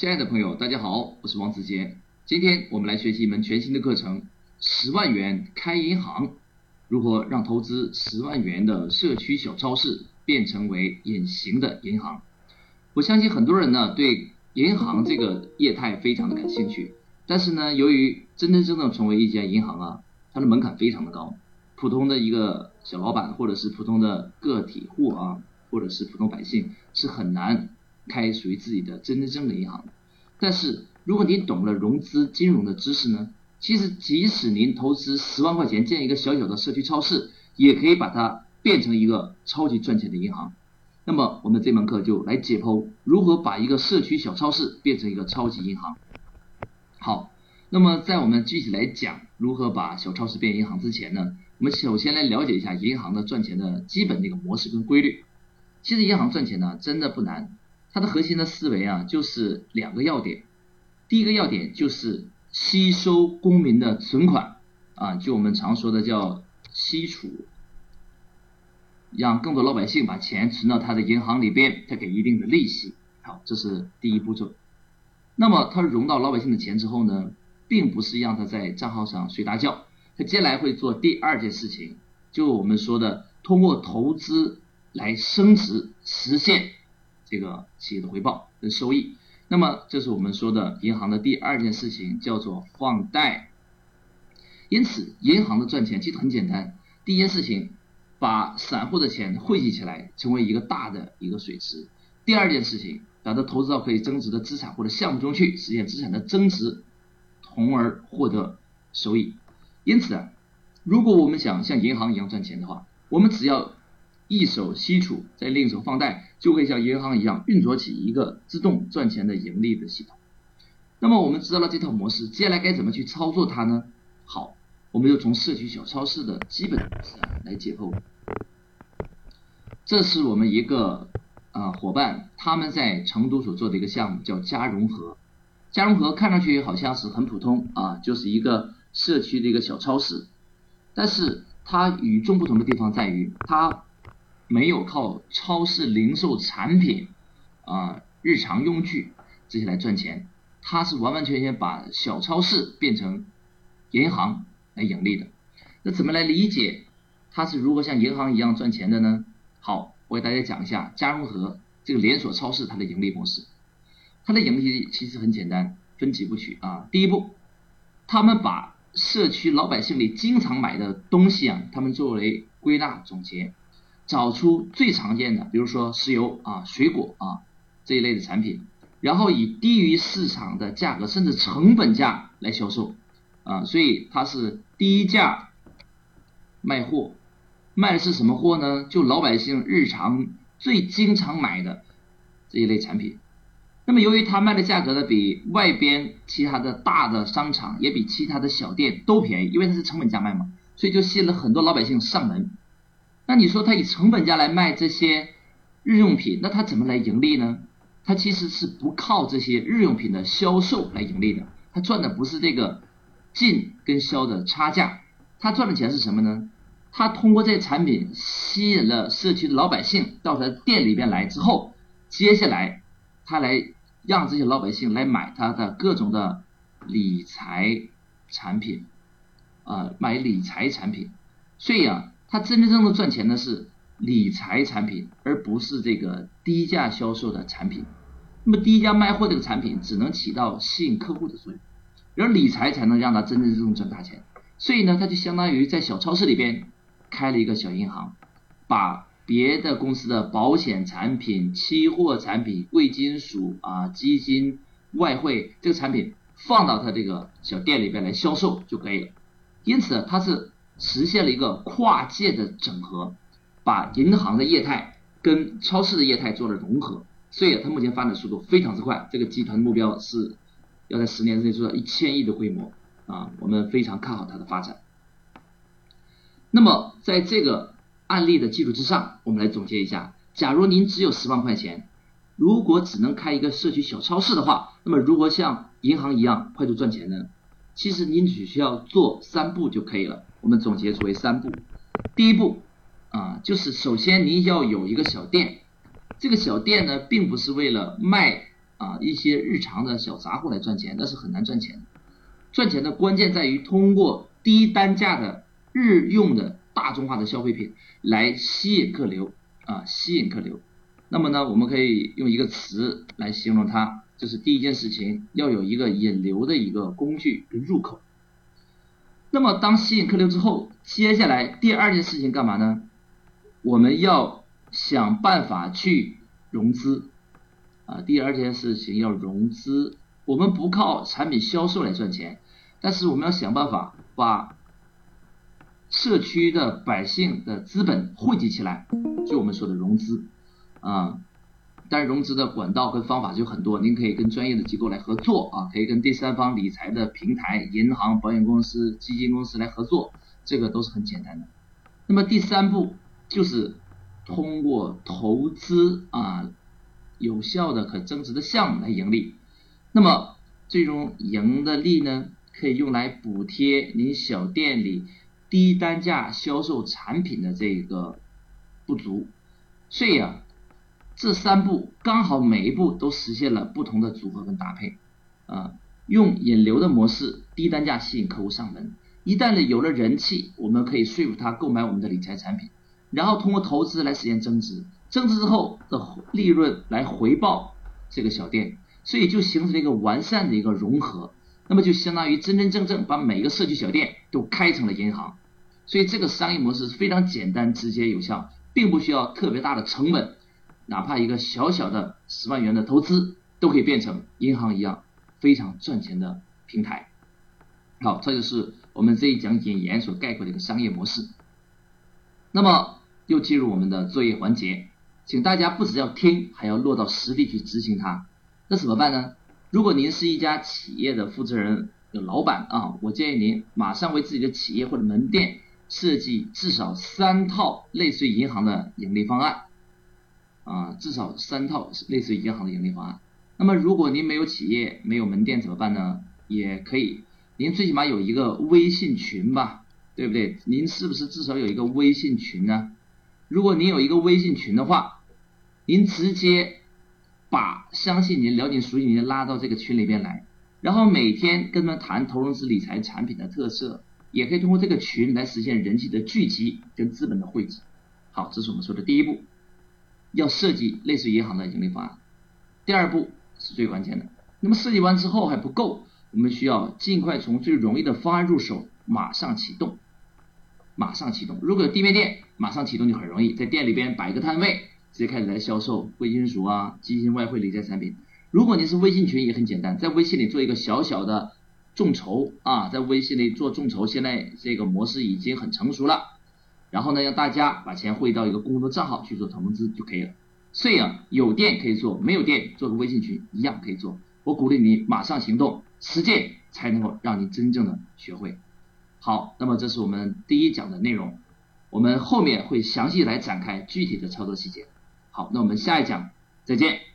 亲爱的朋友，大家好，我是王子杰。今天我们来学习一门全新的课程：十万元开银行，如何让投资十万元的社区小超市变成为隐形的银行？我相信很多人呢对银行这个业态非常的感兴趣，但是呢，由于真真正正成为一家银行啊，它的门槛非常的高，普通的一个小老板或者是普通的个体户啊，或者是普通百姓是很难。开属于自己的真真正的银行，但是如果你懂了融资金融的知识呢，其实即使您投资十万块钱建一个小小的社区超市，也可以把它变成一个超级赚钱的银行。那么我们这门课就来解剖如何把一个社区小超市变成一个超级银行。好，那么在我们具体来讲如何把小超市变银行之前呢，我们首先来了解一下银行的赚钱的基本那个模式跟规律。其实银行赚钱呢，真的不难。它的核心的思维啊，就是两个要点。第一个要点就是吸收公民的存款啊，就我们常说的叫吸储，让更多老百姓把钱存到他的银行里边，他给一定的利息。好，这是第一步骤。那么他融到老百姓的钱之后呢，并不是让他在账号上睡大觉，他接下来会做第二件事情，就我们说的通过投资来升值，实现。这个企业的回报跟收益，那么这是我们说的银行的第二件事情，叫做放贷。因此，银行的赚钱其实很简单。第一件事情，把散户的钱汇集起来，成为一个大的一个水池；第二件事情，把它投资到可以增值的资产或者项目中去，实现资产的增值，从而获得收益。因此啊，如果我们想像银行一样赚钱的话，我们只要。一手吸储，再另一手放贷，就可以像银行一样运作起一个自动赚钱的盈利的系统。那么我们知道了这套模式，接下来该怎么去操作它呢？好，我们就从社区小超市的基本模式来解剖。这是我们一个啊伙伴他们在成都所做的一个项目，叫嘉融合。嘉融合看上去好像是很普通啊，就是一个社区的一个小超市，但是它与众不同的地方在于它。没有靠超市零售产品啊、日常用具这些来赚钱，它是完完全全把小超市变成银行来盈利的。那怎么来理解它是如何像银行一样赚钱的呢？好，我给大家讲一下嘉荣和这个连锁超市它的盈利模式。它的盈利其实很简单，分几步曲啊。第一步，他们把社区老百姓里经常买的东西啊，他们作为归纳总结。找出最常见的，比如说石油啊、水果啊这一类的产品，然后以低于市场的价格，甚至成本价来销售啊，所以它是低价卖货，卖的是什么货呢？就老百姓日常最经常买的这一类产品。那么由于它卖的价格呢，比外边其他的大的商场也比其他的小店都便宜，因为它是成本价卖嘛，所以就吸引了很多老百姓上门。那你说他以成本价来卖这些日用品，那他怎么来盈利呢？他其实是不靠这些日用品的销售来盈利的，他赚的不是这个进跟销的差价，他赚的钱是什么呢？他通过这些产品吸引了社区的老百姓到他店里边来之后，接下来他来让这些老百姓来买他的各种的理财产品，啊，买理财产品，所以啊。他真真正正赚钱的是理财产品，而不是这个低价销售的产品。那么低价卖货这个产品只能起到吸引客户的作用，而理财才能让他真真正正赚大钱。所以呢，他就相当于在小超市里边开了一个小银行，把别的公司的保险产品、期货产品、贵金属啊、基金、外汇这个产品放到他这个小店里边来销售就可以了。因此，他是。实现了一个跨界的整合，把银行的业态跟超市的业态做了融合，所以它目前发展速度非常之快。这个集团的目标是要在十年之内做到一千亿的规模啊，我们非常看好它的发展。那么在这个案例的基础之上，我们来总结一下：假如您只有十万块钱，如果只能开一个社区小超市的话，那么如何像银行一样快速赚钱呢？其实您只需要做三步就可以了。我们总结出为三步，第一步啊，就是首先您要有一个小店，这个小店呢，并不是为了卖啊一些日常的小杂货来赚钱，那是很难赚钱的。赚钱的关键在于通过低单价的日用的大众化的消费品来吸引客流啊，吸引客流。那么呢，我们可以用一个词来形容它，就是第一件事情要有一个引流的一个工具跟入口。那么当吸引客流之后，接下来第二件事情干嘛呢？我们要想办法去融资啊。第二件事情要融资，我们不靠产品销售来赚钱，但是我们要想办法把社区的百姓的资本汇集起来，就我们说的融资啊。但是融资的管道跟方法就很多，您可以跟专业的机构来合作啊，可以跟第三方理财的平台、银行、保险公司、基金公司来合作，这个都是很简单的。那么第三步就是通过投资啊，有效的可增值的项目来盈利。那么最终盈的利呢，可以用来补贴您小店里低单价销售产品的这个不足，所以啊。这三步刚好每一步都实现了不同的组合跟搭配，啊，用引流的模式，低单价吸引客户上门。一旦呢有了人气，我们可以说服他购买我们的理财产品，然后通过投资来实现增值，增值之后的利润来回报这个小店，所以就形成了一个完善的一个融合。那么就相当于真真正正把每个社区小店都开成了银行，所以这个商业模式是非常简单、直接、有效，并不需要特别大的成本。哪怕一个小小的十万元的投资，都可以变成银行一样非常赚钱的平台。好，这就是我们这一讲引言所概括的一个商业模式。那么又进入我们的作业环节，请大家不只要听，还要落到实地去执行它。那怎么办呢？如果您是一家企业的负责人、有老板啊，我建议您马上为自己的企业或者门店设计至少三套类似于银行的盈利方案。啊，至少三套类似于银行的盈利方案。那么，如果您没有企业、没有门店怎么办呢？也可以，您最起码有一个微信群吧，对不对？您是不是至少有一个微信群呢？如果您有一个微信群的话，您直接把相信您、了解、熟悉您拉到这个群里边来，然后每天跟他们谈投融资理财产品的特色，也可以通过这个群来实现人气的聚集跟资本的汇集。好，这是我们说的第一步。要设计类似于银行的盈利方案，第二步是最关键的。那么设计完之后还不够，我们需要尽快从最容易的方案入手，马上启动，马上启动。如果有地面店，马上启动就很容易，在店里边摆一个摊位，直接开始来销售贵金属啊、基金、外汇、理财产品。如果您是微信群，也很简单，在微信里做一个小小的众筹啊，在微信里做众筹，现在这个模式已经很成熟了。然后呢，让大家把钱汇到一个公众账号去做投资就可以了。所以啊，有店可以做，没有店做个微信群一样可以做。我鼓励你马上行动，实践才能够让你真正的学会。好，那么这是我们第一讲的内容，我们后面会详细来展开具体的操作细节。好，那我们下一讲再见。